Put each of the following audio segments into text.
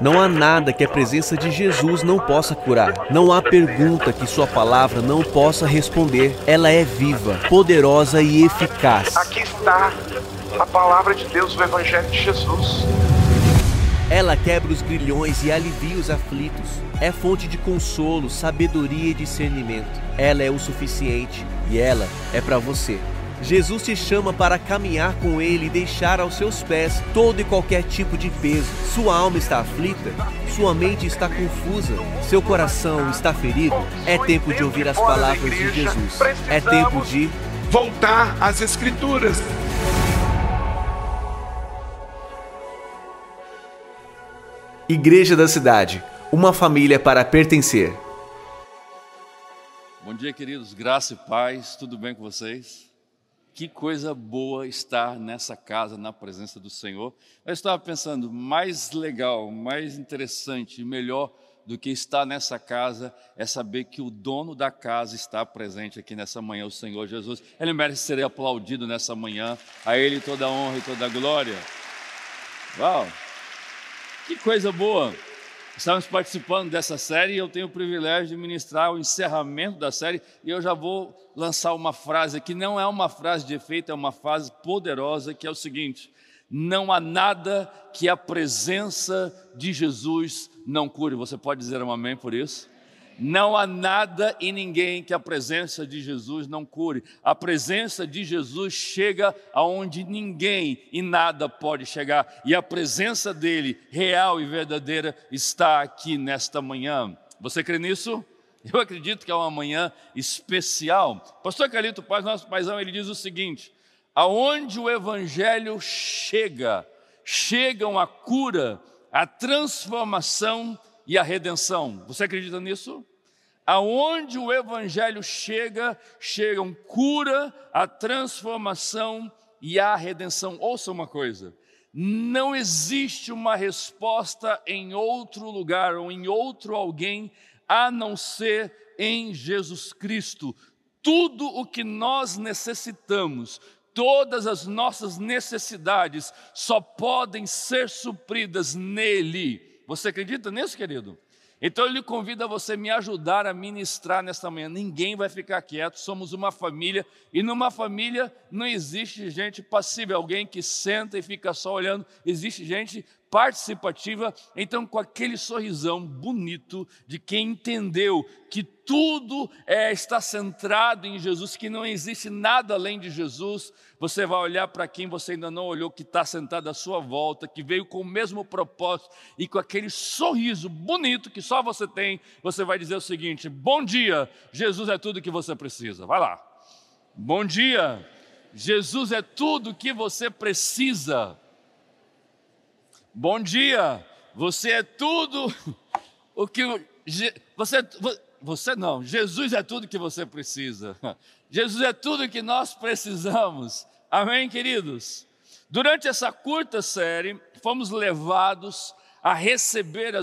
Não há nada que a presença de Jesus não possa curar. Não há pergunta que sua palavra não possa responder. Ela é viva, poderosa e eficaz. Aqui está a palavra de Deus, o Evangelho de Jesus. Ela quebra os grilhões e alivia os aflitos. É fonte de consolo, sabedoria e discernimento. Ela é o suficiente e ela é para você. Jesus te chama para caminhar com Ele e deixar aos seus pés todo e qualquer tipo de peso. Sua alma está aflita? Sua mente está confusa? Seu coração está ferido? É tempo de ouvir as palavras de Jesus. É tempo de voltar às Escrituras. Igreja da Cidade uma família para pertencer. Bom dia, queridos, graça e paz, tudo bem com vocês? Que coisa boa estar nessa casa, na presença do Senhor. Eu estava pensando, mais legal, mais interessante, melhor do que estar nessa casa é saber que o dono da casa está presente aqui nessa manhã, o Senhor Jesus. Ele merece ser aplaudido nessa manhã. A Ele toda a honra e toda a glória. Uau! Que coisa boa! Estamos participando dessa série e eu tenho o privilégio de ministrar o encerramento da série e eu já vou lançar uma frase que não é uma frase de efeito, é uma frase poderosa que é o seguinte: não há nada que a presença de Jesus não cure. Você pode dizer um amém por isso? Não há nada e ninguém que a presença de Jesus não cure. A presença de Jesus chega aonde ninguém e nada pode chegar. E a presença dele, real e verdadeira, está aqui nesta manhã. Você crê nisso? Eu acredito que é uma manhã especial. Pastor Calito Paz, nosso paizão, ele diz o seguinte: aonde o evangelho chega, chegam a cura, a transformação e a redenção. Você acredita nisso? Aonde o evangelho chega, chegam cura, a transformação e a redenção. Ouça uma coisa: não existe uma resposta em outro lugar ou em outro alguém a não ser em Jesus Cristo. Tudo o que nós necessitamos, todas as nossas necessidades só podem ser supridas nele. Você acredita nisso, querido? Então ele convida você a me ajudar a ministrar nesta manhã. Ninguém vai ficar quieto, somos uma família e numa família não existe gente passiva, alguém que senta e fica só olhando. Existe gente participativa, então com aquele sorrisão bonito de quem entendeu que tudo é, está centrado em Jesus, que não existe nada além de Jesus, você vai olhar para quem você ainda não olhou, que está sentado à sua volta, que veio com o mesmo propósito e com aquele sorriso bonito que só você tem, você vai dizer o seguinte: Bom dia, Jesus é tudo que você precisa. Vai lá. Bom dia, Jesus é tudo que você precisa. Bom dia, você é tudo o que você você não, Jesus é tudo que você precisa. Jesus é tudo que nós precisamos. Amém, queridos. Durante essa curta série, fomos levados a receber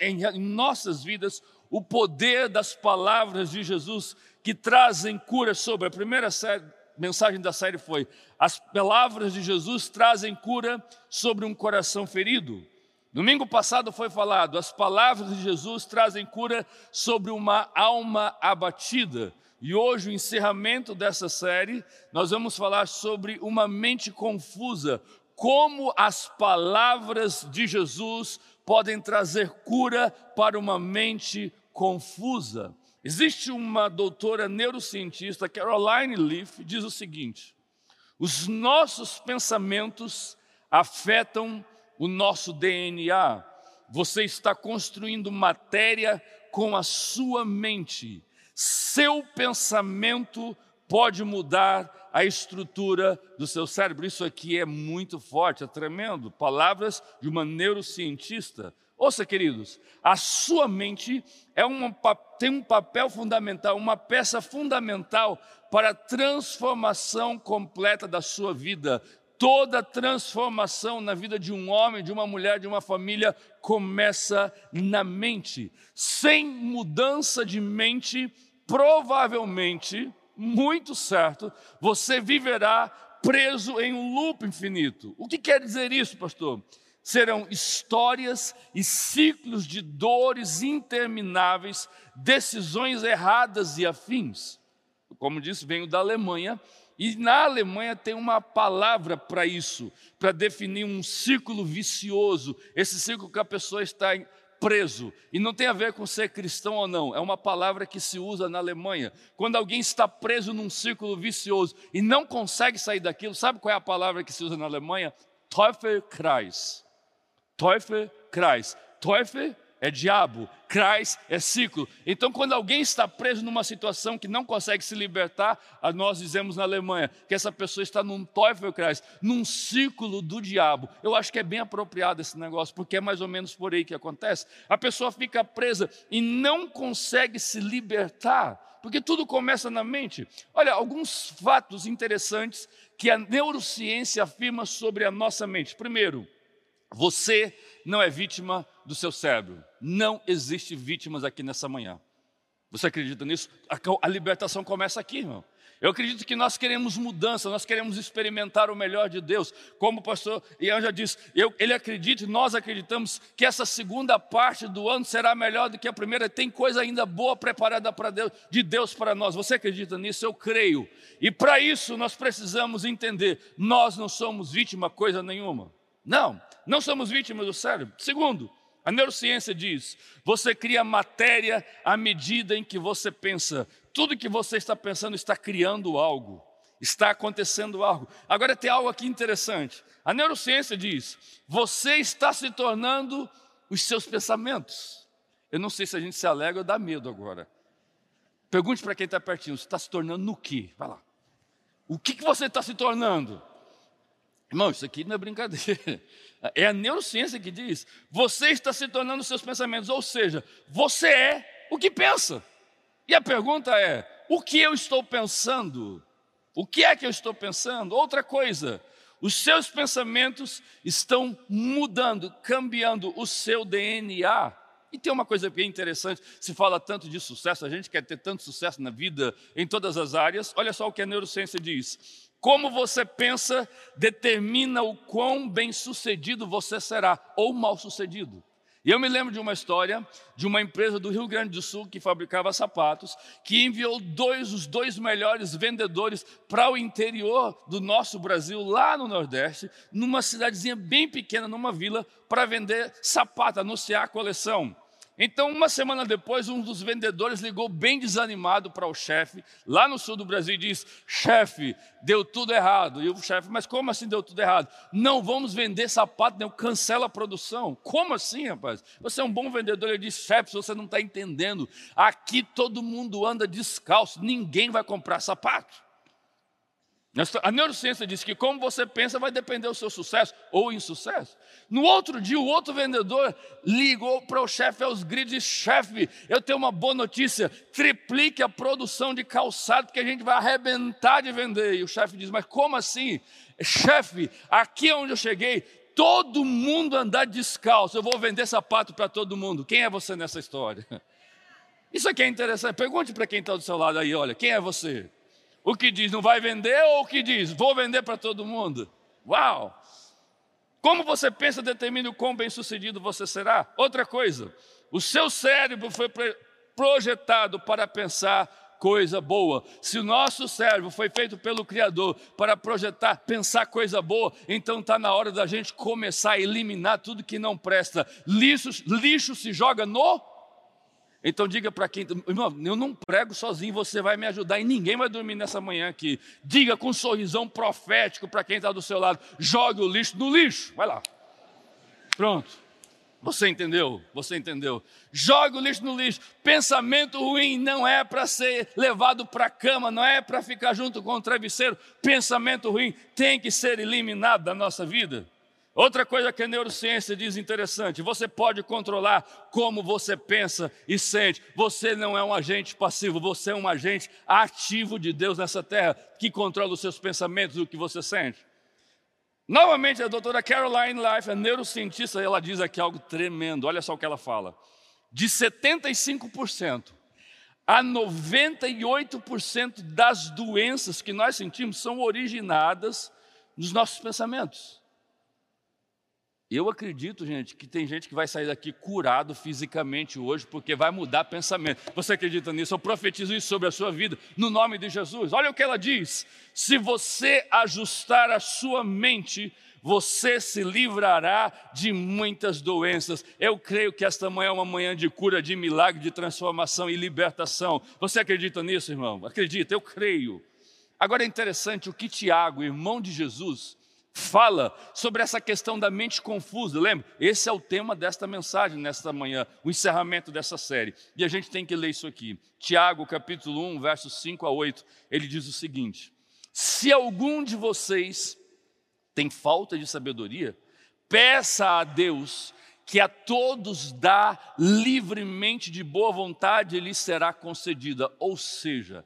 em nossas vidas o poder das palavras de Jesus que trazem cura sobre. A primeira série, mensagem da série foi: as palavras de Jesus trazem cura sobre um coração ferido. Domingo passado foi falado, as palavras de Jesus trazem cura sobre uma alma abatida. E hoje, o encerramento dessa série, nós vamos falar sobre uma mente confusa, como as palavras de Jesus podem trazer cura para uma mente confusa. Existe uma doutora neurocientista, Caroline Leaf, diz o seguinte: os nossos pensamentos afetam o nosso DNA. Você está construindo matéria com a sua mente. Seu pensamento pode mudar a estrutura do seu cérebro. Isso aqui é muito forte, é tremendo. Palavras de uma neurocientista. Ouça, queridos, a sua mente é uma, tem um papel fundamental, uma peça fundamental para a transformação completa da sua vida. Toda transformação na vida de um homem, de uma mulher, de uma família começa na mente. Sem mudança de mente, provavelmente, muito certo, você viverá preso em um loop infinito. O que quer dizer isso, pastor? Serão histórias e ciclos de dores intermináveis, decisões erradas e afins. Como disse, venho da Alemanha e na Alemanha tem uma palavra para isso, para definir um ciclo vicioso, esse ciclo que a pessoa está preso. E não tem a ver com ser cristão ou não, é uma palavra que se usa na Alemanha. Quando alguém está preso num círculo vicioso e não consegue sair daquilo, sabe qual é a palavra que se usa na Alemanha? Teufelkreis. Teufelkreis. Teufel é diabo, Kreis é ciclo. Então, quando alguém está preso numa situação que não consegue se libertar, nós dizemos na Alemanha que essa pessoa está num Teufelkreis, num ciclo do diabo. Eu acho que é bem apropriado esse negócio, porque é mais ou menos por aí que acontece. A pessoa fica presa e não consegue se libertar, porque tudo começa na mente. Olha, alguns fatos interessantes que a neurociência afirma sobre a nossa mente. Primeiro, você não é vítima do seu cérebro. Não existe vítimas aqui nessa manhã. Você acredita nisso? A, libertação começa aqui, irmão. Eu acredito que nós queremos mudança, nós queremos experimentar o melhor de Deus. Como o pastor Ian já disse, eu, ele acredita, nós acreditamos que essa segunda parte do ano será melhor do que a primeira. Tem coisa ainda boa preparada para Deus, de Deus para nós. Você acredita nisso? Eu creio. E para isso nós precisamos entender: nós não somos vítima coisa nenhuma. Não, não somos vítimas do cérebro. Segundo, a neurociência diz: você cria matéria à medida em que você pensa. Tudo que você está pensando está criando algo, está acontecendo algo. Agora tem algo aqui interessante. A neurociência diz: você está se tornando os seus pensamentos. Eu não sei se a gente se alegra ou dá medo agora. Pergunte para quem está pertinho: você está se tornando no quê? Vai lá. O que, que você está se tornando? Irmão, isso aqui não é brincadeira. É a neurociência que diz: você está se tornando seus pensamentos, ou seja, você é o que pensa. E a pergunta é: o que eu estou pensando? O que é que eu estou pensando? Outra coisa, os seus pensamentos estão mudando, cambiando o seu DNA. E tem uma coisa bem interessante, se fala tanto de sucesso, a gente quer ter tanto sucesso na vida, em todas as áreas. Olha só o que a neurociência diz como você pensa determina o quão bem-sucedido você será ou mal-sucedido. E eu me lembro de uma história de uma empresa do Rio Grande do Sul que fabricava sapatos, que enviou dois, os dois melhores vendedores para o interior do nosso Brasil, lá no Nordeste, numa cidadezinha bem pequena, numa vila, para vender sapato, anunciar a coleção. Então, uma semana depois, um dos vendedores ligou bem desanimado para o chefe, lá no sul do Brasil, e disse: Chefe, deu tudo errado. E o chefe, mas como assim deu tudo errado? Não vamos vender sapato, não, cancela a produção. Como assim, rapaz? Você é um bom vendedor. Ele disse: Chefe, você não está entendendo. Aqui todo mundo anda descalço, ninguém vai comprar sapato. A neurociência diz que como você pensa vai depender do seu sucesso ou insucesso. No outro dia, o outro vendedor ligou para o chefe aos gritos chefe, eu tenho uma boa notícia, triplique a produção de calçado que a gente vai arrebentar de vender. E o chefe diz, mas como assim? Chefe, aqui onde eu cheguei, todo mundo andar descalço, eu vou vender sapato para todo mundo. Quem é você nessa história? Isso aqui é interessante, pergunte para quem está do seu lado aí, olha, quem é você? O que diz não vai vender ou o que diz vou vender para todo mundo? Uau! Como você pensa determina o quão bem sucedido você será. Outra coisa, o seu cérebro foi projetado para pensar coisa boa. Se o nosso cérebro foi feito pelo Criador para projetar, pensar coisa boa, então está na hora da gente começar a eliminar tudo que não presta. Lixo, lixo se joga no então diga para quem, irmão, eu não prego sozinho, você vai me ajudar e ninguém vai dormir nessa manhã aqui. Diga com um sorrisão profético para quem está do seu lado: jogue o lixo no lixo, vai lá. Pronto. Você entendeu? Você entendeu? Jogue o lixo no lixo. Pensamento ruim não é para ser levado para a cama, não é para ficar junto com o travesseiro. Pensamento ruim tem que ser eliminado da nossa vida. Outra coisa que a neurociência diz interessante: você pode controlar como você pensa e sente. Você não é um agente passivo, você é um agente ativo de Deus nessa terra que controla os seus pensamentos e o que você sente. Novamente, a doutora Caroline Life, a neurocientista, ela diz aqui algo tremendo. Olha só o que ela fala: de 75% a 98% das doenças que nós sentimos são originadas nos nossos pensamentos. Eu acredito, gente, que tem gente que vai sair daqui curado fisicamente hoje, porque vai mudar pensamento. Você acredita nisso? Eu profetizo isso sobre a sua vida, no nome de Jesus. Olha o que ela diz: se você ajustar a sua mente, você se livrará de muitas doenças. Eu creio que esta manhã é uma manhã de cura, de milagre, de transformação e libertação. Você acredita nisso, irmão? Acredita, eu creio. Agora é interessante o que Tiago, irmão de Jesus, fala sobre essa questão da mente confusa. Lembra? Esse é o tema desta mensagem nesta manhã, o encerramento dessa série. E a gente tem que ler isso aqui. Tiago, capítulo 1, versos 5 a 8, ele diz o seguinte: Se algum de vocês tem falta de sabedoria, peça a Deus que a todos dá livremente de boa vontade, ele será concedida. Ou seja,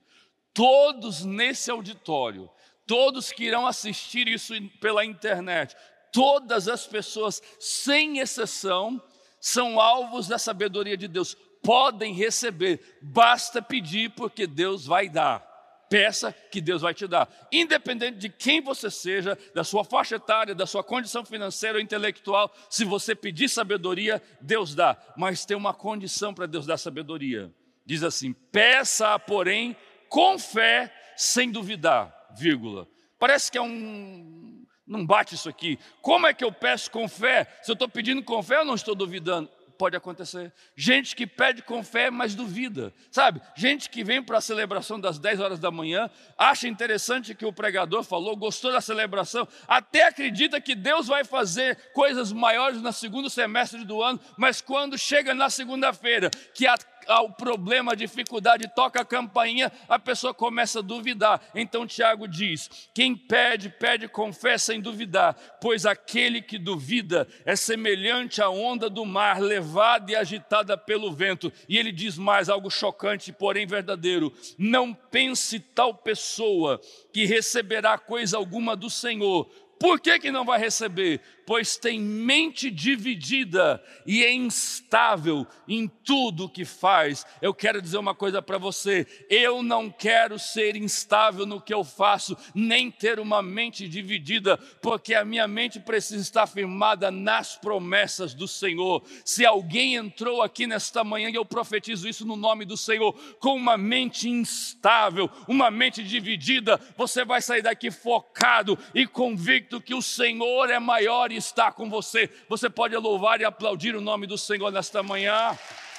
todos nesse auditório todos que irão assistir isso pela internet, todas as pessoas, sem exceção, são alvos da sabedoria de Deus, podem receber, basta pedir, porque Deus vai dar. Peça que Deus vai te dar, independente de quem você seja, da sua faixa etária, da sua condição financeira ou intelectual, se você pedir sabedoria, Deus dá, mas tem uma condição para Deus dar sabedoria. Diz assim: peça, porém, com fé, sem duvidar vírgula. Parece que é um. Não bate isso aqui. Como é que eu peço com fé? Se eu estou pedindo com fé, eu não estou duvidando. Pode acontecer. Gente que pede com fé, mas duvida. Sabe? Gente que vem para a celebração das 10 horas da manhã, acha interessante que o pregador falou, gostou da celebração, até acredita que Deus vai fazer coisas maiores no segundo semestre do ano, mas quando chega na segunda-feira, que a ao problema, dificuldade, toca a campainha, a pessoa começa a duvidar. Então Tiago diz: quem pede, pede com fé sem duvidar, pois aquele que duvida é semelhante à onda do mar, levada e agitada pelo vento. E ele diz mais algo chocante, porém verdadeiro: não pense tal pessoa que receberá coisa alguma do Senhor. Por que, que não vai receber? pois tem mente dividida e é instável em tudo que faz. Eu quero dizer uma coisa para você: eu não quero ser instável no que eu faço, nem ter uma mente dividida, porque a minha mente precisa estar firmada nas promessas do Senhor. Se alguém entrou aqui nesta manhã, e eu profetizo isso no nome do Senhor, com uma mente instável, uma mente dividida, você vai sair daqui focado e convicto que o Senhor é maior e está com você. Você pode louvar e aplaudir o nome do Senhor nesta manhã.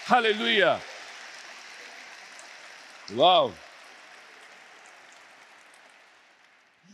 Aleluia. Uau.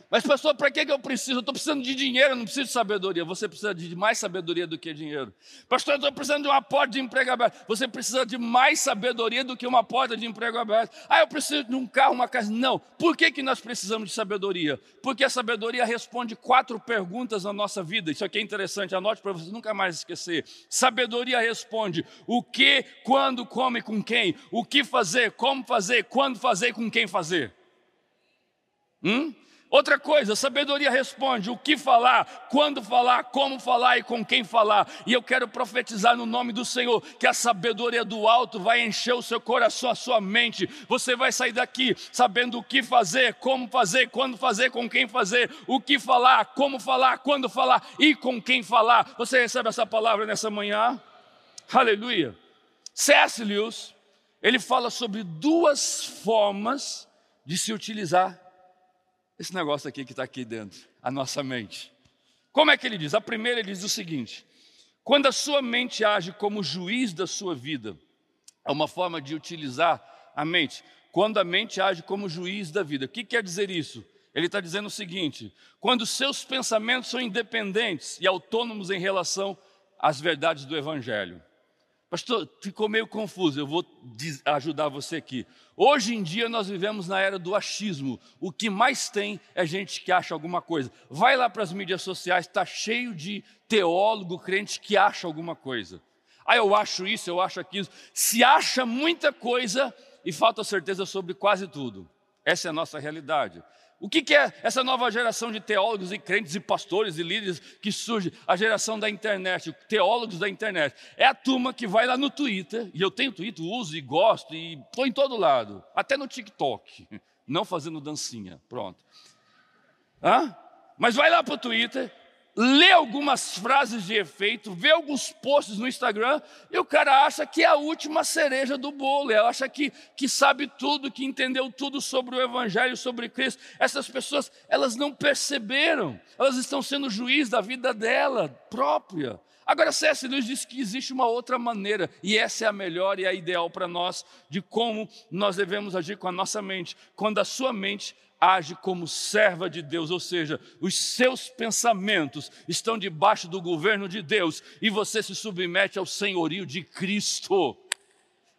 Mas, pastor, para que eu preciso? Eu estou precisando de dinheiro, eu não preciso de sabedoria. Você precisa de mais sabedoria do que dinheiro. Pastor, eu estou precisando de uma porta de emprego aberta. Você precisa de mais sabedoria do que uma porta de emprego aberta. Ah, eu preciso de um carro, uma casa. Não. Por que, que nós precisamos de sabedoria? Porque a sabedoria responde quatro perguntas na nossa vida. Isso aqui é interessante, anote para você nunca mais esquecer. Sabedoria responde o que, quando, como e com quem. O que fazer, como fazer, quando fazer e com quem fazer. Hum? Outra coisa, sabedoria responde o que falar, quando falar, como falar e com quem falar. E eu quero profetizar no nome do Senhor que a sabedoria do alto vai encher o seu coração, a sua mente. Você vai sair daqui sabendo o que fazer, como fazer, quando fazer, com quem fazer, o que falar, como falar, quando falar e com quem falar. Você recebe essa palavra nessa manhã? Aleluia. C.S. Lewis, ele fala sobre duas formas de se utilizar esse negócio aqui que está aqui dentro, a nossa mente. Como é que ele diz? A primeira ele diz o seguinte: quando a sua mente age como juiz da sua vida, é uma forma de utilizar a mente. Quando a mente age como juiz da vida. O que quer dizer isso? Ele está dizendo o seguinte: quando seus pensamentos são independentes e autônomos em relação às verdades do Evangelho. Pastor, ficou meio confuso, eu vou ajudar você aqui. Hoje em dia nós vivemos na era do achismo. O que mais tem é gente que acha alguma coisa. Vai lá para as mídias sociais, está cheio de teólogo, crente que acha alguma coisa. Ah, eu acho isso, eu acho aquilo. Se acha muita coisa e falta certeza sobre quase tudo. Essa é a nossa realidade. O que, que, é essa nova geração de teólogos e crentes e pastores e líderes que surge? A geração da internet, teólogos da internet. É a turma que vai lá no Twitter, e eu tenho Twitter, uso e gosto, e estou em todo lado, até no TikTok, não fazendo dancinha, pronto. Hã? Mas vai lá para o Twitter lê algumas frases de efeito, vê alguns posts no Instagram e o cara acha que é a última cereja do bolo, ele acha que, que sabe tudo, que entendeu tudo sobre o Evangelho, sobre Cristo. Essas pessoas, elas não perceberam, elas estão sendo juiz da vida dela própria. Agora, C.S. Lewis diz que existe uma outra maneira, e essa é a melhor e a ideal para nós, de como nós devemos agir com a nossa mente, quando a sua mente age como serva de Deus, ou seja, os seus pensamentos estão debaixo do governo de Deus e você se submete ao senhorio de Cristo.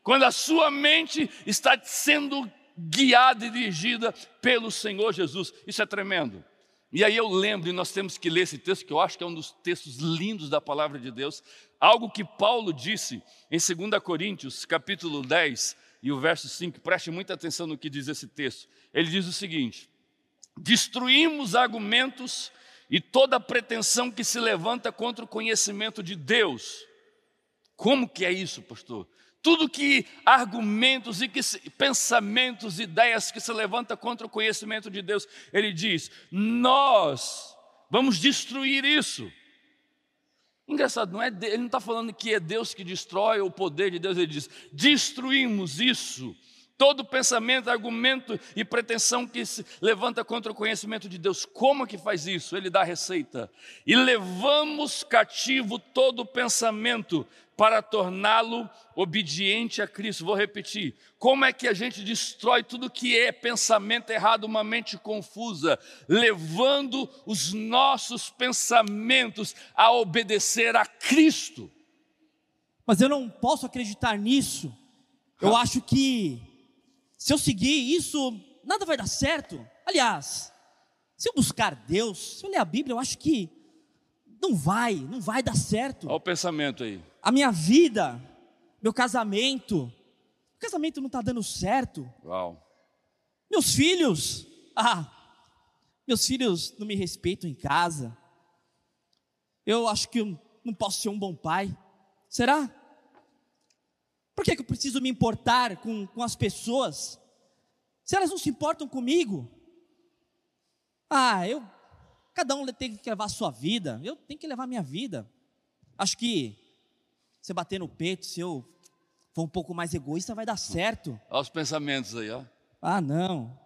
Quando a sua mente está sendo guiada e dirigida pelo Senhor Jesus, isso é tremendo. E aí eu lembro, e nós temos que ler esse texto, que eu acho que é um dos textos lindos da palavra de Deus, algo que Paulo disse em 2 Coríntios, capítulo 10, e o verso 5, preste muita atenção no que diz esse texto. Ele diz o seguinte: Destruímos argumentos e toda pretensão que se levanta contra o conhecimento de Deus. Como que é isso, pastor? Tudo que argumentos e que pensamentos, ideias que se levanta contra o conhecimento de Deus, ele diz: nós vamos destruir isso. Engraçado, não é, ele não está falando que é Deus que destrói o poder de Deus, ele diz: destruímos isso. Todo pensamento, argumento e pretensão que se levanta contra o conhecimento de Deus, como que faz isso? Ele dá a receita. E levamos cativo todo pensamento para torná-lo obediente a Cristo. Vou repetir. Como é que a gente destrói tudo que é pensamento errado, uma mente confusa, levando os nossos pensamentos a obedecer a Cristo? Mas eu não posso acreditar nisso. Eu acho que se eu seguir isso, nada vai dar certo. Aliás, se eu buscar Deus, se eu ler a Bíblia, eu acho que não vai, não vai dar certo. Olha o pensamento aí. A minha vida, meu casamento, o casamento não está dando certo. Uau. Meus filhos, ah, meus filhos não me respeitam em casa. Eu acho que eu não posso ser um bom pai. Será? Por que, que eu preciso me importar com, com as pessoas? Se elas não se importam comigo, ah, eu. Cada um tem que levar a sua vida, eu tenho que levar a minha vida. Acho que você bater no peito, se eu for um pouco mais egoísta, vai dar certo. Olha os pensamentos aí, ó. Ah, não.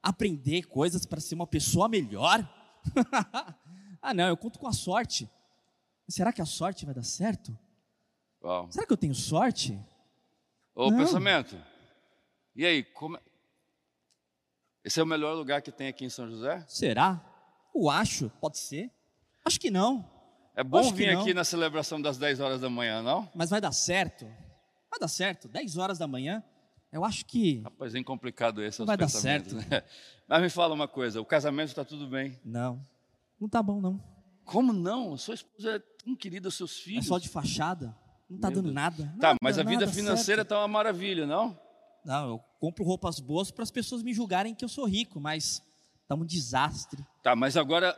Aprender coisas para ser uma pessoa melhor. ah, não, eu conto com a sorte. Será que a sorte vai dar certo? Uau. Será que eu tenho sorte? Ô, pensamento. E aí, como... É? esse é o melhor lugar que tem aqui em São José? Será? Eu acho, pode ser. Acho que não. É bom vir aqui na celebração das 10 horas da manhã, não? Mas vai dar certo. Vai dar certo. 10 horas da manhã. Eu acho que. Rapaz, é complicado esse. Não vai dar certo. Né? Mas me fala uma coisa: o casamento está tudo bem? Não. Não está bom, não. Como não? Sua esposa é tão querida, seus filhos. É só de fachada. Não está dando nada. Tá, nada, mas a vida financeira está uma maravilha, não? Não, eu compro roupas boas para as pessoas me julgarem que eu sou rico, mas está um desastre. Tá, mas agora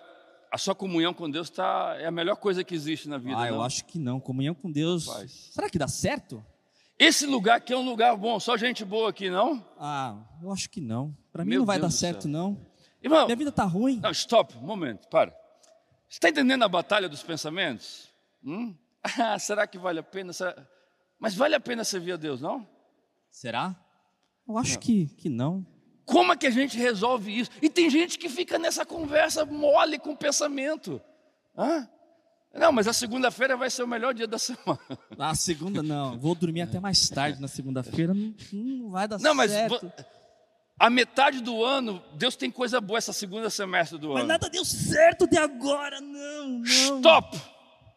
a sua comunhão com Deus tá, é a melhor coisa que existe na vida. Ah, não? eu acho que não. Comunhão com Deus. Faz. Será que dá certo? Esse lugar aqui é um lugar bom, só gente boa aqui, não? Ah, eu acho que não. Para mim não vai Deus dar certo, céu. não. Irmão, minha vida está ruim. Não, stop, um momento, para. Você está entendendo a batalha dos pensamentos? Hum? Ah, será que vale a pena? Mas vale a pena servir a Deus, não? Será? Eu acho que, que não. Como é que a gente resolve isso? E tem gente que fica nessa conversa mole com o pensamento. Hã? Não, mas a segunda-feira vai ser o melhor dia da semana. A segunda não. Vou dormir até mais tarde na segunda-feira. Não, não, vai dar não, certo. Mas a metade do ano, Deus tem coisa boa essa segunda semestre do mas ano. Mas nada deu certo de agora, não, não. Stop!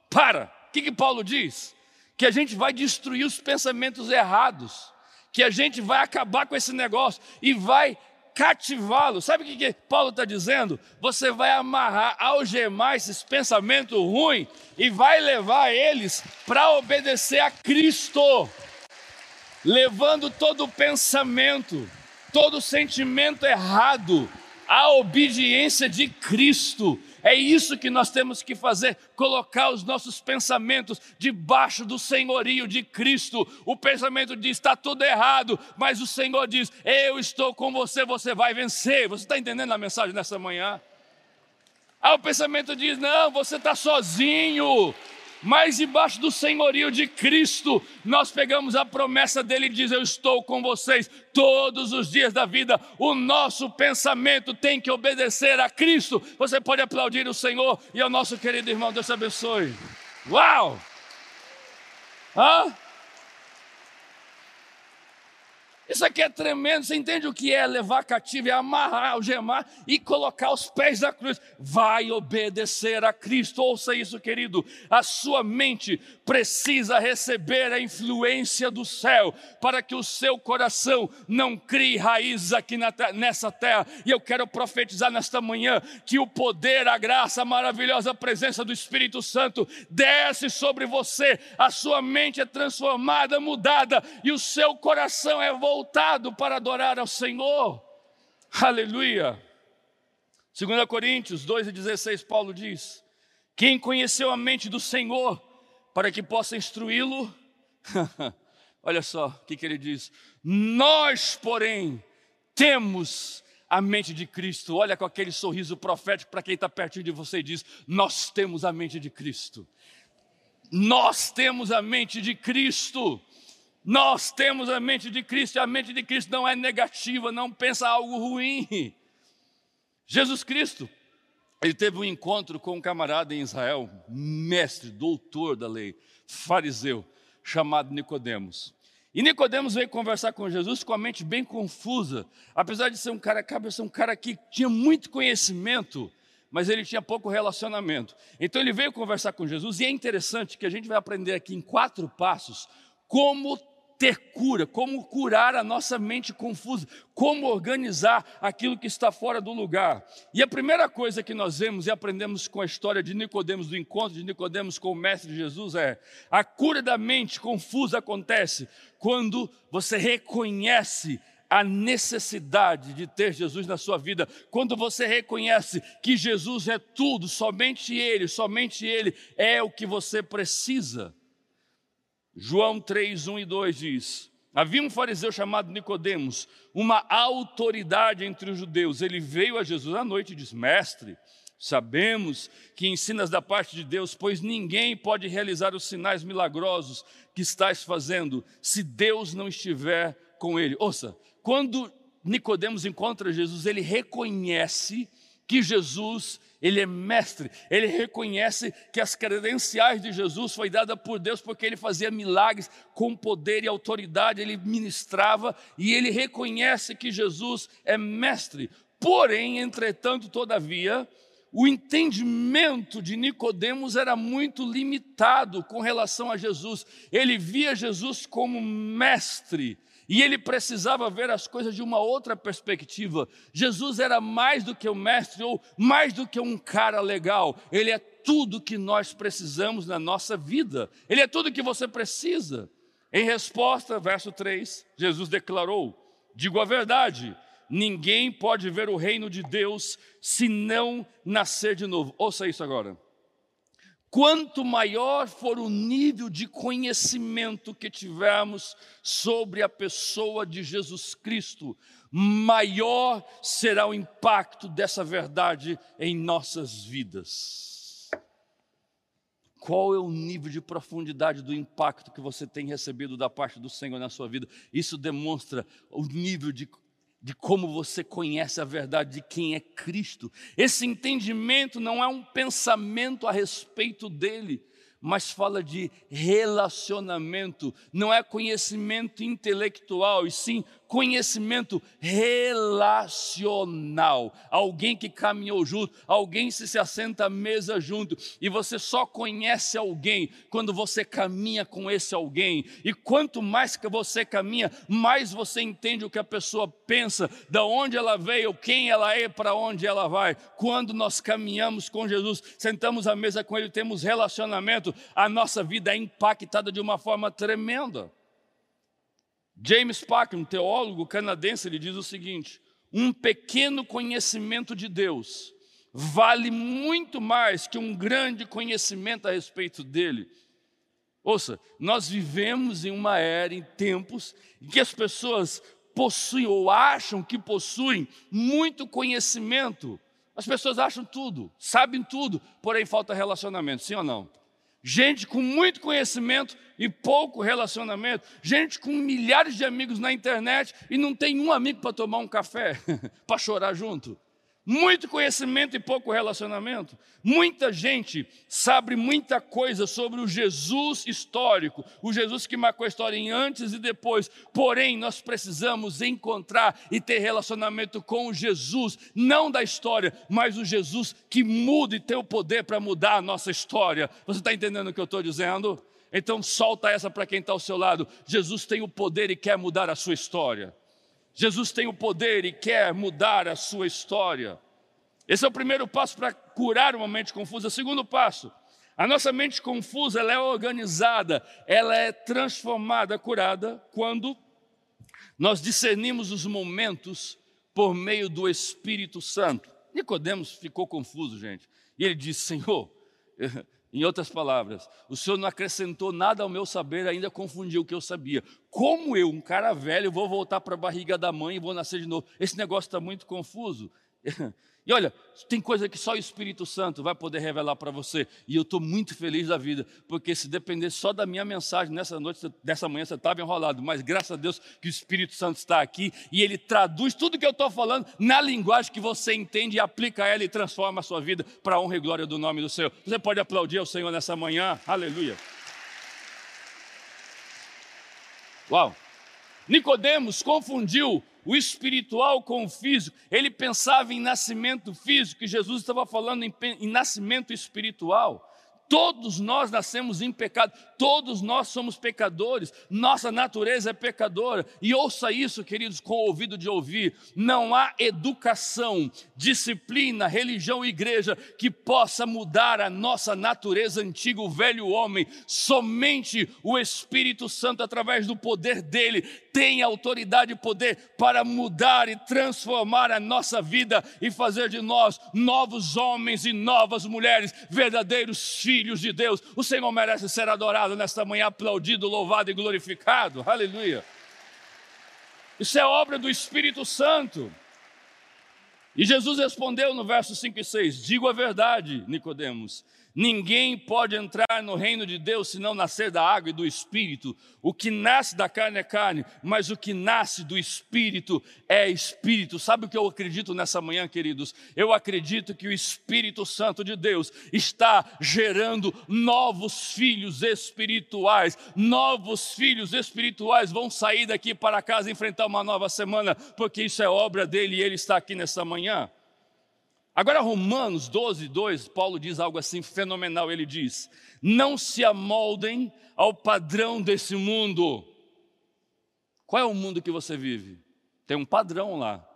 Para! Que, que Paulo diz? Que a gente vai destruir os pensamentos errados, que a gente vai acabar com esse negócio e vai cativá-lo. Sabe o que, que Paulo está dizendo? Você vai amarrar, algemar esses pensamentos ruins e vai levar eles para obedecer a Cristo, levando todo pensamento, todo sentimento errado à obediência de Cristo. É isso que nós temos que fazer, colocar os nossos pensamentos debaixo do senhorio de Cristo. O pensamento diz: está tudo errado, mas o Senhor diz: eu estou com você, você vai vencer. Você está entendendo a mensagem nessa manhã? Aí o pensamento diz: não, você está sozinho. Mas debaixo do senhorio de Cristo, nós pegamos a promessa dele e diz: Eu estou com vocês todos os dias da vida. O nosso pensamento tem que obedecer a Cristo. Você pode aplaudir o Senhor e ao nosso querido irmão, Deus te abençoe. Uau! Hã? Isso aqui é tremendo. Você entende o que é levar cativo? É amarrar, algemar e colocar os pés da cruz. Vai obedecer a Cristo. Ouça isso, querido. A sua mente precisa receber a influência do céu para que o seu coração não crie raízes aqui na, nessa terra. E eu quero profetizar nesta manhã que o poder, a graça, a maravilhosa presença do Espírito Santo desce sobre você. A sua mente é transformada, mudada e o seu coração é voltado voltado para adorar ao Senhor. Aleluia. 2 Coríntios 2,16, Paulo diz: Quem conheceu a mente do Senhor para que possa instruí-lo? Olha só o que, que ele diz: Nós, porém, temos a mente de Cristo. Olha com aquele sorriso profético para quem está pertinho de você e diz: Nós temos a mente de Cristo. Nós temos a mente de Cristo. Nós temos a mente de Cristo e a mente de Cristo não é negativa, não pensa algo ruim. Jesus Cristo, ele teve um encontro com um camarada em Israel, mestre, doutor da lei, fariseu, chamado Nicodemos. E Nicodemos veio conversar com Jesus com a mente bem confusa, apesar de ser um cara, ser um cara que tinha muito conhecimento, mas ele tinha pouco relacionamento. Então ele veio conversar com Jesus e é interessante que a gente vai aprender aqui em quatro passos como ter cura, como curar a nossa mente confusa, como organizar aquilo que está fora do lugar. E a primeira coisa que nós vemos e aprendemos com a história de Nicodemos, do encontro de Nicodemos com o mestre Jesus é: a cura da mente confusa acontece quando você reconhece a necessidade de ter Jesus na sua vida, quando você reconhece que Jesus é tudo, somente Ele, somente Ele é o que você precisa. João 3, 1 e 2 diz: Havia um fariseu chamado Nicodemos, uma autoridade entre os judeus. Ele veio a Jesus à noite e disse: Mestre, sabemos que ensinas da parte de Deus, pois ninguém pode realizar os sinais milagrosos que estás fazendo se Deus não estiver com ele. Ouça, quando Nicodemos encontra Jesus, ele reconhece que Jesus ele é mestre, ele reconhece que as credenciais de Jesus foi dada por Deus porque ele fazia milagres com poder e autoridade, ele ministrava e ele reconhece que Jesus é mestre. Porém, entretanto, todavia, o entendimento de Nicodemos era muito limitado com relação a Jesus. Ele via Jesus como mestre, e ele precisava ver as coisas de uma outra perspectiva. Jesus era mais do que um mestre ou mais do que um cara legal. Ele é tudo que nós precisamos na nossa vida. Ele é tudo que você precisa. Em resposta, verso 3, Jesus declarou: Digo a verdade, ninguém pode ver o reino de Deus se não nascer de novo. Ouça isso agora. Quanto maior for o nível de conhecimento que tivermos sobre a pessoa de Jesus Cristo, maior será o impacto dessa verdade em nossas vidas. Qual é o nível de profundidade do impacto que você tem recebido da parte do Senhor na sua vida? Isso demonstra o nível de de como você conhece a verdade de quem é Cristo. Esse entendimento não é um pensamento a respeito dele, mas fala de relacionamento, não é conhecimento intelectual, e sim conhecimento relacional. Alguém que caminhou junto, alguém se se assenta à mesa junto, e você só conhece alguém quando você caminha com esse alguém. E quanto mais que você caminha, mais você entende o que a pessoa pensa, da onde ela veio, quem ela é, para onde ela vai. Quando nós caminhamos com Jesus, sentamos à mesa com ele, temos relacionamento, a nossa vida é impactada de uma forma tremenda. James Packer, um teólogo canadense, ele diz o seguinte: um pequeno conhecimento de Deus vale muito mais que um grande conhecimento a respeito dele. Ouça, nós vivemos em uma era, em tempos, em que as pessoas possuem ou acham que possuem muito conhecimento As pessoas acham tudo, sabem tudo, porém falta relacionamento, sim ou não? Gente com muito conhecimento e pouco relacionamento, gente com milhares de amigos na internet e não tem um amigo para tomar um café, para chorar junto muito conhecimento e pouco relacionamento. Muita gente sabe muita coisa sobre o Jesus histórico, o Jesus que marcou a história em antes e depois. Porém, nós precisamos encontrar e ter relacionamento com o Jesus, não da história, mas o Jesus que muda e tem o poder para mudar a nossa história. Você está entendendo o que eu estou dizendo? Então, solta essa para quem está ao seu lado. Jesus tem o poder e quer mudar a sua história. Jesus tem o poder e quer mudar a sua história. Esse é o primeiro passo para curar uma mente confusa. Segundo passo, a nossa mente confusa ela é organizada, ela é transformada, curada, quando nós discernimos os momentos por meio do Espírito Santo. Nicodemos ficou confuso, gente. E ele disse: Senhor, em outras palavras, o Senhor não acrescentou nada ao meu saber, ainda confundiu o que eu sabia. Como eu, um cara velho, vou voltar para a barriga da mãe e vou nascer de novo? Esse negócio está muito confuso. E olha, tem coisa que só o Espírito Santo vai poder revelar para você. E eu estou muito feliz da vida, porque se depender só da minha mensagem nessa noite, dessa manhã, você estava enrolado. Mas graças a Deus que o Espírito Santo está aqui e ele traduz tudo que eu estou falando na linguagem que você entende e aplica ela e transforma a sua vida para a honra e glória do nome do Senhor. Você pode aplaudir ao Senhor nessa manhã. Aleluia. Uau! Nicodemos confundiu o espiritual com o físico. Ele pensava em nascimento físico e Jesus estava falando em, em nascimento espiritual. Todos nós nascemos em pecado, todos nós somos pecadores, nossa natureza é pecadora. E ouça isso, queridos, com o ouvido de ouvir: não há educação, disciplina, religião e igreja que possa mudar a nossa natureza antiga, o velho homem. Somente o Espírito Santo, através do poder dele, tem autoridade e poder para mudar e transformar a nossa vida e fazer de nós novos homens e novas mulheres, verdadeiros filhos filhos de Deus. O Senhor merece ser adorado nesta manhã, aplaudido, louvado e glorificado. Aleluia. Isso é obra do Espírito Santo. E Jesus respondeu no verso 5 e 6: Digo a verdade, Nicodemos, Ninguém pode entrar no reino de Deus se não nascer da água e do espírito. O que nasce da carne é carne, mas o que nasce do espírito é espírito. Sabe o que eu acredito nessa manhã, queridos? Eu acredito que o Espírito Santo de Deus está gerando novos filhos espirituais. Novos filhos espirituais vão sair daqui para casa enfrentar uma nova semana, porque isso é obra dele e ele está aqui nessa manhã. Agora, Romanos 12, 2, Paulo diz algo assim fenomenal. Ele diz: Não se amoldem ao padrão desse mundo. Qual é o mundo que você vive? Tem um padrão lá,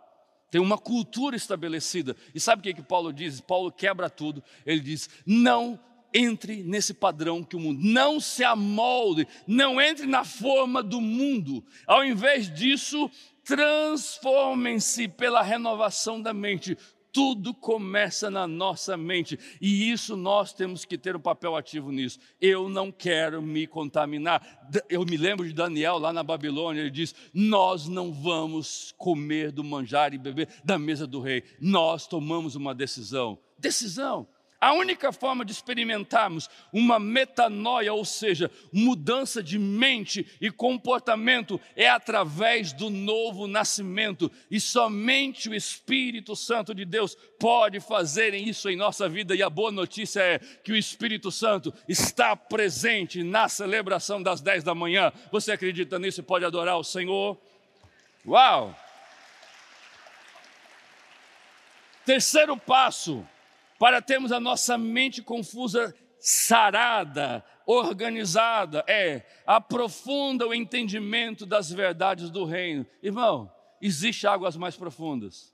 tem uma cultura estabelecida. E sabe o que, que Paulo diz? Paulo quebra tudo. Ele diz: Não entre nesse padrão que o mundo, não se amolde, não entre na forma do mundo. Ao invés disso, transformem-se pela renovação da mente tudo começa na nossa mente e isso nós temos que ter um papel ativo nisso. Eu não quero me contaminar. Eu me lembro de Daniel lá na Babilônia, ele diz: Nós não vamos comer do manjar e beber da mesa do rei. Nós tomamos uma decisão. Decisão. A única forma de experimentarmos uma metanoia, ou seja, mudança de mente e comportamento, é através do novo nascimento. E somente o Espírito Santo de Deus pode fazer isso em nossa vida. E a boa notícia é que o Espírito Santo está presente na celebração das 10 da manhã. Você acredita nisso e pode adorar o Senhor? Uau! Terceiro passo para termos a nossa mente confusa sarada, organizada, é aprofunda o entendimento das verdades do reino. Irmão, existe águas mais profundas.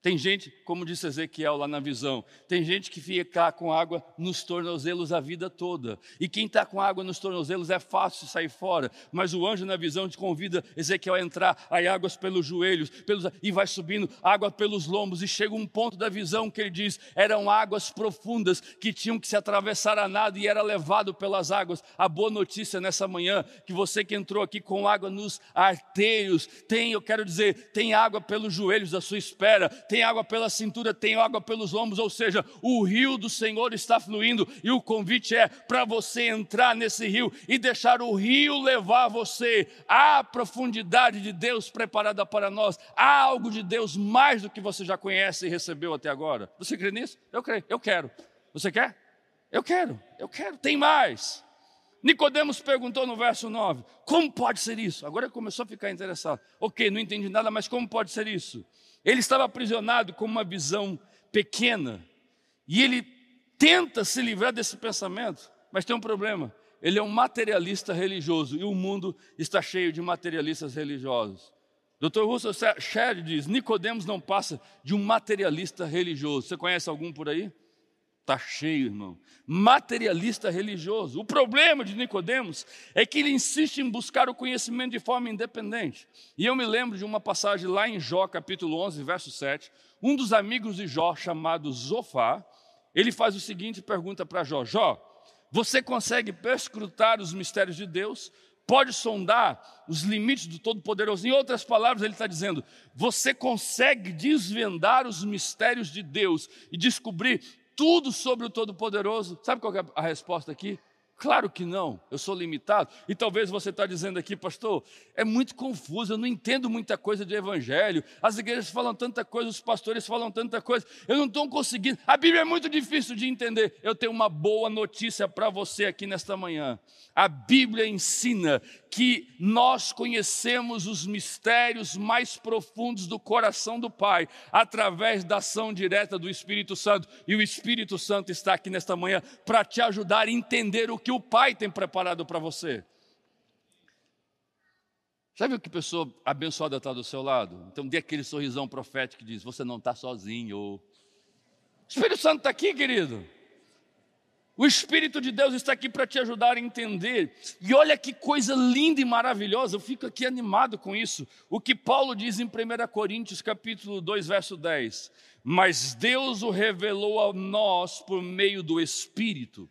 Tem gente, como disse Ezequiel lá na visão, tem gente que fica com água nos tornozelos a vida toda. E quem está com água nos tornozelos é fácil sair fora. Mas o anjo na visão te convida Ezequiel a entrar, aí águas pelos joelhos, pelos, e vai subindo água pelos lombos. E chega um ponto da visão que ele diz: eram águas profundas que tinham que se atravessar a nada e era levado pelas águas. A boa notícia nessa manhã, que você que entrou aqui com água nos arteiros, tem, eu quero dizer, tem água pelos joelhos à sua espera tem água pela cintura, tem água pelos ombros, ou seja, o rio do Senhor está fluindo e o convite é para você entrar nesse rio e deixar o rio levar você à profundidade de Deus preparada para nós. Há algo de Deus mais do que você já conhece e recebeu até agora. Você crê nisso? Eu creio, eu quero. Você quer? Eu quero, eu quero, tem mais. Nicodemos perguntou no verso 9: Como pode ser isso? Agora começou a ficar interessado. Ok, não entendi nada, mas como pode ser isso? Ele estava aprisionado com uma visão pequena e ele tenta se livrar desse pensamento, mas tem um problema. Ele é um materialista religioso e o mundo está cheio de materialistas religiosos. Dr. Russell Shedd diz: Nicodemos não passa de um materialista religioso. Você conhece algum por aí? Está cheio, irmão. Materialista religioso. O problema de Nicodemos é que ele insiste em buscar o conhecimento de forma independente. E eu me lembro de uma passagem lá em Jó, capítulo 11, verso 7. Um dos amigos de Jó, chamado Zofá, ele faz o seguinte pergunta para Jó: Jó, você consegue perscrutar os mistérios de Deus? Pode sondar os limites do Todo-Poderoso. Em outras palavras, ele está dizendo: você consegue desvendar os mistérios de Deus e descobrir tudo sobre o Todo-Poderoso? Sabe qual é a resposta aqui? Claro que não, eu sou limitado. E talvez você está dizendo aqui, pastor, é muito confuso, eu não entendo muita coisa de evangelho. As igrejas falam tanta coisa, os pastores falam tanta coisa, eu não estou conseguindo. A Bíblia é muito difícil de entender. Eu tenho uma boa notícia para você aqui nesta manhã. A Bíblia ensina que nós conhecemos os mistérios mais profundos do coração do Pai através da ação direta do Espírito Santo. E o Espírito Santo está aqui nesta manhã para te ajudar a entender o que o Pai tem preparado para você. Sabe o que pessoa abençoada está do seu lado? Então dê aquele sorrisão profético que diz: Você não está sozinho. O Espírito Santo está aqui, querido. O Espírito de Deus está aqui para te ajudar a entender. E olha que coisa linda e maravilhosa, eu fico aqui animado com isso. O que Paulo diz em 1 Coríntios capítulo 2, verso 10. Mas Deus o revelou a nós por meio do Espírito.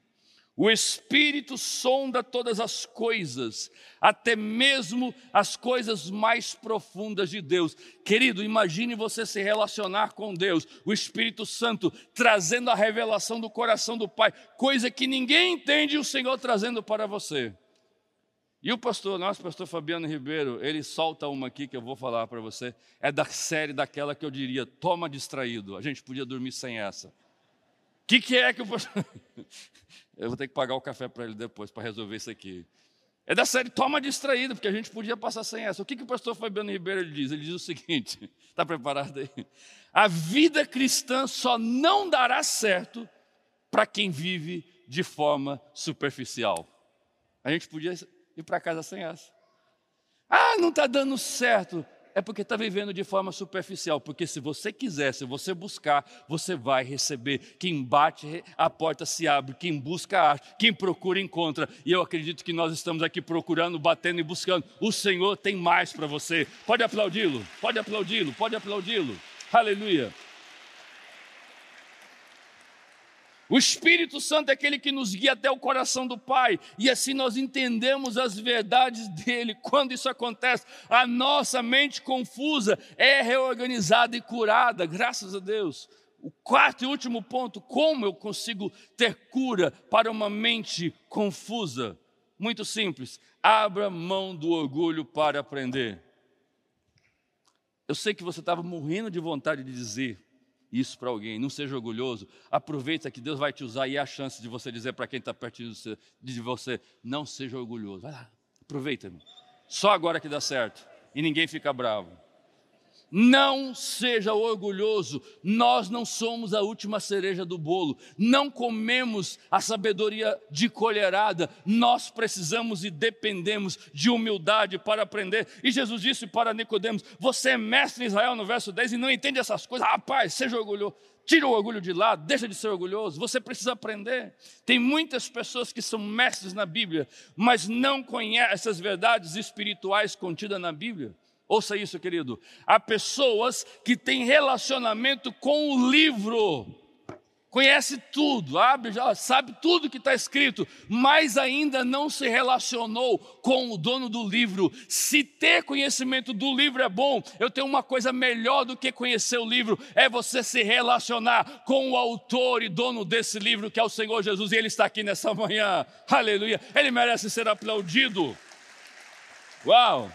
O Espírito sonda todas as coisas, até mesmo as coisas mais profundas de Deus. Querido, imagine você se relacionar com Deus, o Espírito Santo trazendo a revelação do coração do Pai, coisa que ninguém entende, o Senhor trazendo para você. E o pastor, nosso pastor Fabiano Ribeiro, ele solta uma aqui que eu vou falar para você, é da série daquela que eu diria, toma distraído. A gente podia dormir sem essa. O que, que é que o pastor. Eu vou ter que pagar o café para ele depois para resolver isso aqui. É da série Toma Distraído, porque a gente podia passar sem essa. O que, que o pastor Fabiano Ribeiro diz? Ele diz o seguinte: está preparado aí? A vida cristã só não dará certo para quem vive de forma superficial. A gente podia ir para casa sem essa. Ah, não está dando certo é porque está vivendo de forma superficial. Porque se você quiser, se você buscar, você vai receber. Quem bate, a porta se abre. Quem busca, acha. Quem procura, encontra. E eu acredito que nós estamos aqui procurando, batendo e buscando. O Senhor tem mais para você. Pode aplaudi-lo, pode aplaudi-lo, pode aplaudi-lo. Aleluia. O Espírito Santo é aquele que nos guia até o coração do Pai, e assim nós entendemos as verdades dele. Quando isso acontece, a nossa mente confusa é reorganizada e curada, graças a Deus. O quarto e último ponto: como eu consigo ter cura para uma mente confusa? Muito simples, abra mão do orgulho para aprender. Eu sei que você estava morrendo de vontade de dizer, isso para alguém, não seja orgulhoso, aproveita que Deus vai te usar e é a chance de você dizer para quem está pertinho de você, não seja orgulhoso, vai lá, aproveita, -me. só agora que dá certo, e ninguém fica bravo. Não seja orgulhoso, nós não somos a última cereja do bolo, não comemos a sabedoria de colherada, nós precisamos e dependemos de humildade para aprender. E Jesus disse para Nicodemos: Você é mestre em Israel no verso 10 e não entende essas coisas, rapaz, seja orgulhoso. Tira o orgulho de lado, deixa de ser orgulhoso. Você precisa aprender. Tem muitas pessoas que são mestres na Bíblia, mas não conhecem essas verdades espirituais contidas na Bíblia. Ouça isso, querido. Há pessoas que têm relacionamento com o livro, conhece tudo, sabe tudo que está escrito, mas ainda não se relacionou com o dono do livro. Se ter conhecimento do livro é bom, eu tenho uma coisa melhor do que conhecer o livro: é você se relacionar com o autor e dono desse livro, que é o Senhor Jesus, e Ele está aqui nessa manhã. Aleluia! Ele merece ser aplaudido. Uau!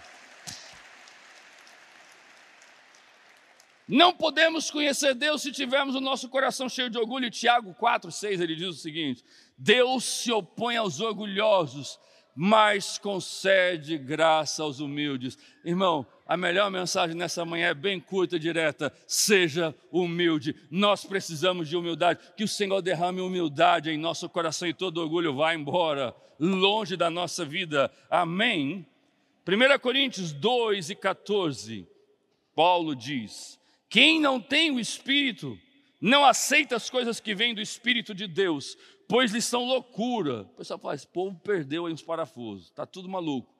Não podemos conhecer Deus se tivermos o nosso coração cheio de orgulho. Tiago 4, 6, ele diz o seguinte: Deus se opõe aos orgulhosos, mas concede graça aos humildes. Irmão, a melhor mensagem nessa manhã é bem curta e direta: seja humilde. Nós precisamos de humildade. Que o Senhor derrame humildade em nosso coração e todo orgulho vá embora, longe da nossa vida. Amém? 1 Coríntios 2 e 14, Paulo diz: quem não tem o Espírito não aceita as coisas que vêm do Espírito de Deus, pois lhes são loucura. O pessoal fala, esse povo perdeu aí uns parafusos, está tudo maluco.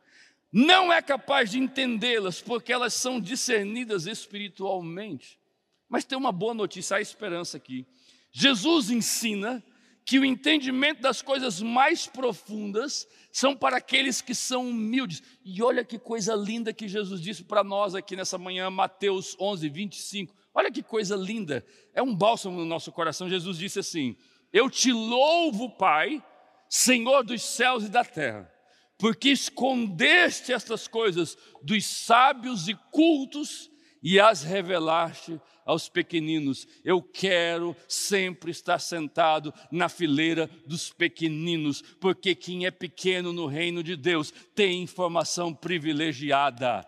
Não é capaz de entendê-las, porque elas são discernidas espiritualmente. Mas tem uma boa notícia, há esperança aqui. Jesus ensina que o entendimento das coisas mais profundas são para aqueles que são humildes. E olha que coisa linda que Jesus disse para nós aqui nessa manhã, Mateus 11, 25. Olha que coisa linda, é um bálsamo no nosso coração. Jesus disse assim: Eu te louvo, Pai, Senhor dos céus e da terra, porque escondeste estas coisas dos sábios e cultos e as revelaste aos pequeninos. Eu quero sempre estar sentado na fileira dos pequeninos, porque quem é pequeno no reino de Deus tem informação privilegiada.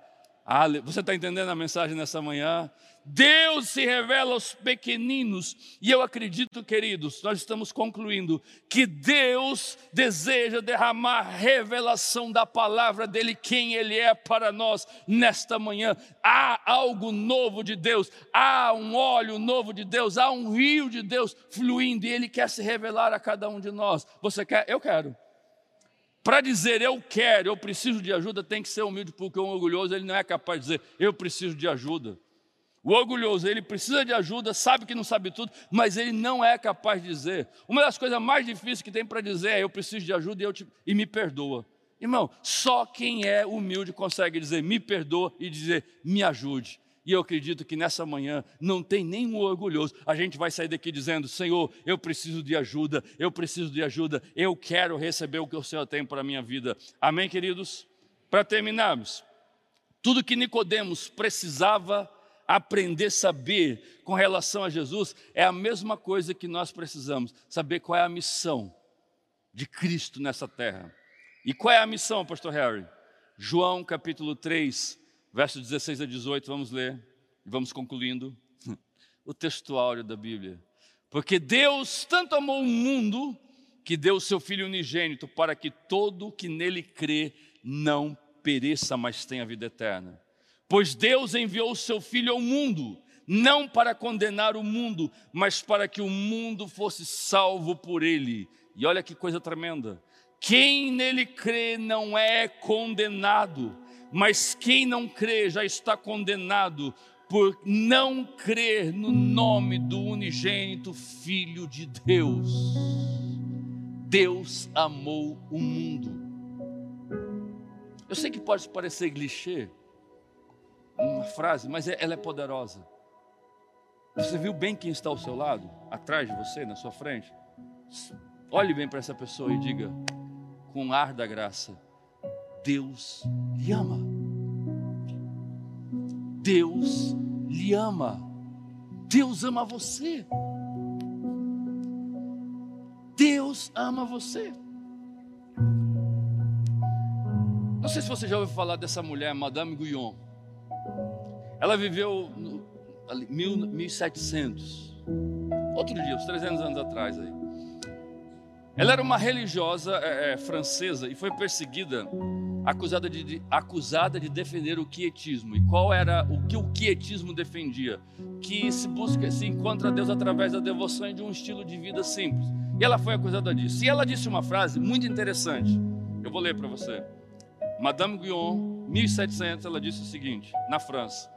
Você está entendendo a mensagem nessa manhã? Deus se revela aos pequeninos, e eu acredito, queridos, nós estamos concluindo, que Deus deseja derramar revelação da palavra dEle, quem Ele é para nós nesta manhã. Há algo novo de Deus, há um óleo novo de Deus, há um rio de Deus fluindo, e Ele quer se revelar a cada um de nós. Você quer? Eu quero. Para dizer eu quero, eu preciso de ajuda, tem que ser humilde, porque um orgulhoso ele não é capaz de dizer eu preciso de ajuda. O orgulhoso, ele precisa de ajuda, sabe que não sabe tudo, mas ele não é capaz de dizer. Uma das coisas mais difíceis que tem para dizer é: eu preciso de ajuda e, eu te, e me perdoa. Irmão, só quem é humilde consegue dizer me perdoa e dizer me ajude. E eu acredito que nessa manhã não tem nenhum orgulhoso. A gente vai sair daqui dizendo: Senhor, eu preciso de ajuda, eu preciso de ajuda, eu quero receber o que o Senhor tem para a minha vida. Amém, queridos? Para terminarmos, tudo que Nicodemos precisava aprender saber com relação a Jesus é a mesma coisa que nós precisamos, saber qual é a missão de Cristo nessa terra. E qual é a missão, pastor Harry? João capítulo 3, versos 16 a 18, vamos ler e vamos concluindo o textuário da Bíblia. Porque Deus tanto amou o mundo que deu o seu Filho unigênito para que todo que nele crê não pereça, mas tenha vida eterna. Pois Deus enviou o seu Filho ao mundo, não para condenar o mundo, mas para que o mundo fosse salvo por ele. E olha que coisa tremenda. Quem nele crê não é condenado, mas quem não crê já está condenado por não crer no nome do unigênito Filho de Deus. Deus amou o mundo. Eu sei que pode parecer clichê, uma frase, mas é, ela é poderosa. Você viu bem quem está ao seu lado, atrás de você, na sua frente? Olhe bem para essa pessoa e diga, com ar da graça: Deus lhe ama. Deus lhe ama. Deus ama você. Deus ama você. Não sei se você já ouviu falar dessa mulher, Madame Guyon. Ela viveu no, ali, mil, 1700, outro dia, uns 300 anos atrás aí. Ela era uma religiosa é, é, francesa e foi perseguida, acusada de, de, acusada de defender o quietismo. E qual era o que o quietismo defendia? Que se busca, se encontra Deus através da devoção e de um estilo de vida simples. E ela foi acusada disso. E ela disse uma frase muito interessante. Eu vou ler para você. Madame Guyon, 1700, ela disse o seguinte, na França: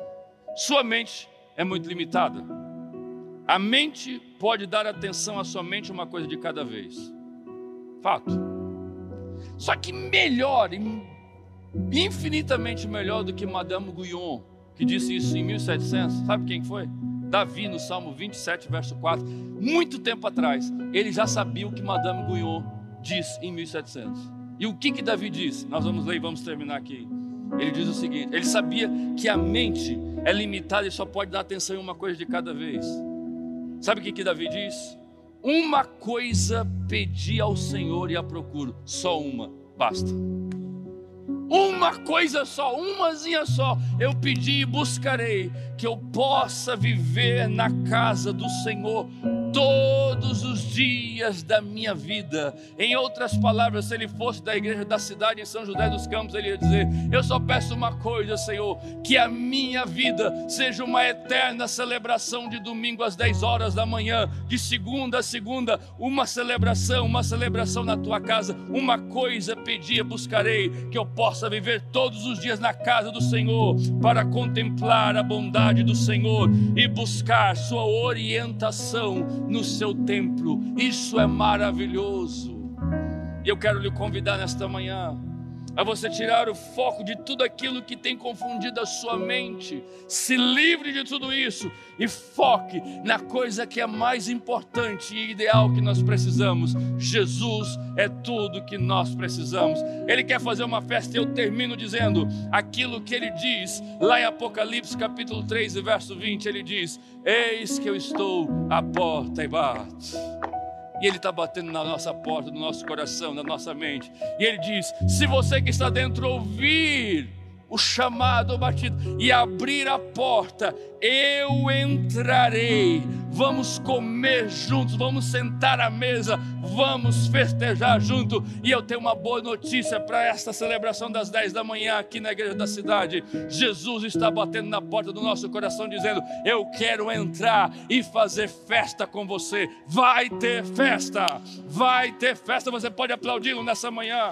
sua mente é muito limitada. A mente pode dar atenção a somente uma coisa de cada vez. Fato. Só que melhor, infinitamente melhor do que Madame Guyon, que disse isso em 1700. Sabe quem foi? Davi, no Salmo 27, verso 4. Muito tempo atrás, ele já sabia o que Madame Guyon disse em 1700. E o que que Davi disse? Nós vamos ler e vamos terminar aqui. Ele diz o seguinte: ele sabia que a mente é limitada e só pode dar atenção em uma coisa de cada vez. Sabe o que que Davi diz? Uma coisa pedi ao Senhor e a procuro, só uma, basta. Uma coisa só, umazinha só, eu pedi e buscarei que eu possa viver na casa do Senhor todos os dias da minha vida. Em outras palavras, se ele fosse da igreja da cidade em São José dos Campos, ele ia dizer: Eu só peço uma coisa, Senhor, que a minha vida seja uma eterna celebração de domingo às 10 horas da manhã, de segunda a segunda, uma celebração, uma celebração na tua casa. Uma coisa pedir, buscarei, que eu possa viver todos os dias na casa do Senhor, para contemplar a bondade do Senhor e buscar sua orientação no seu templo. Isso é maravilhoso. E eu quero lhe convidar nesta manhã a você tirar o foco de tudo aquilo que tem confundido a sua mente. Se livre de tudo isso e foque na coisa que é mais importante e ideal que nós precisamos. Jesus é tudo que nós precisamos. Ele quer fazer uma festa e eu termino dizendo aquilo que ele diz lá em Apocalipse capítulo 3, verso 20, ele diz: "Eis que eu estou à porta e bato". E Ele está batendo na nossa porta, no nosso coração, na nossa mente. E Ele diz: se você que está dentro ouvir o chamado, o batido, e abrir a porta, eu entrarei. Vamos comer juntos, vamos sentar à mesa, vamos festejar junto. E eu tenho uma boa notícia para esta celebração das 10 da manhã aqui na igreja da cidade. Jesus está batendo na porta do nosso coração, dizendo: Eu quero entrar e fazer festa com você. Vai ter festa, vai ter festa. Você pode aplaudi-lo nessa manhã.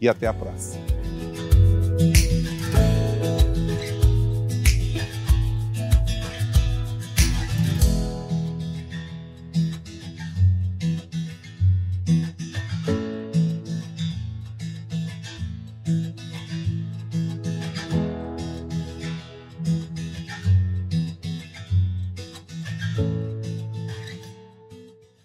e até a próxima.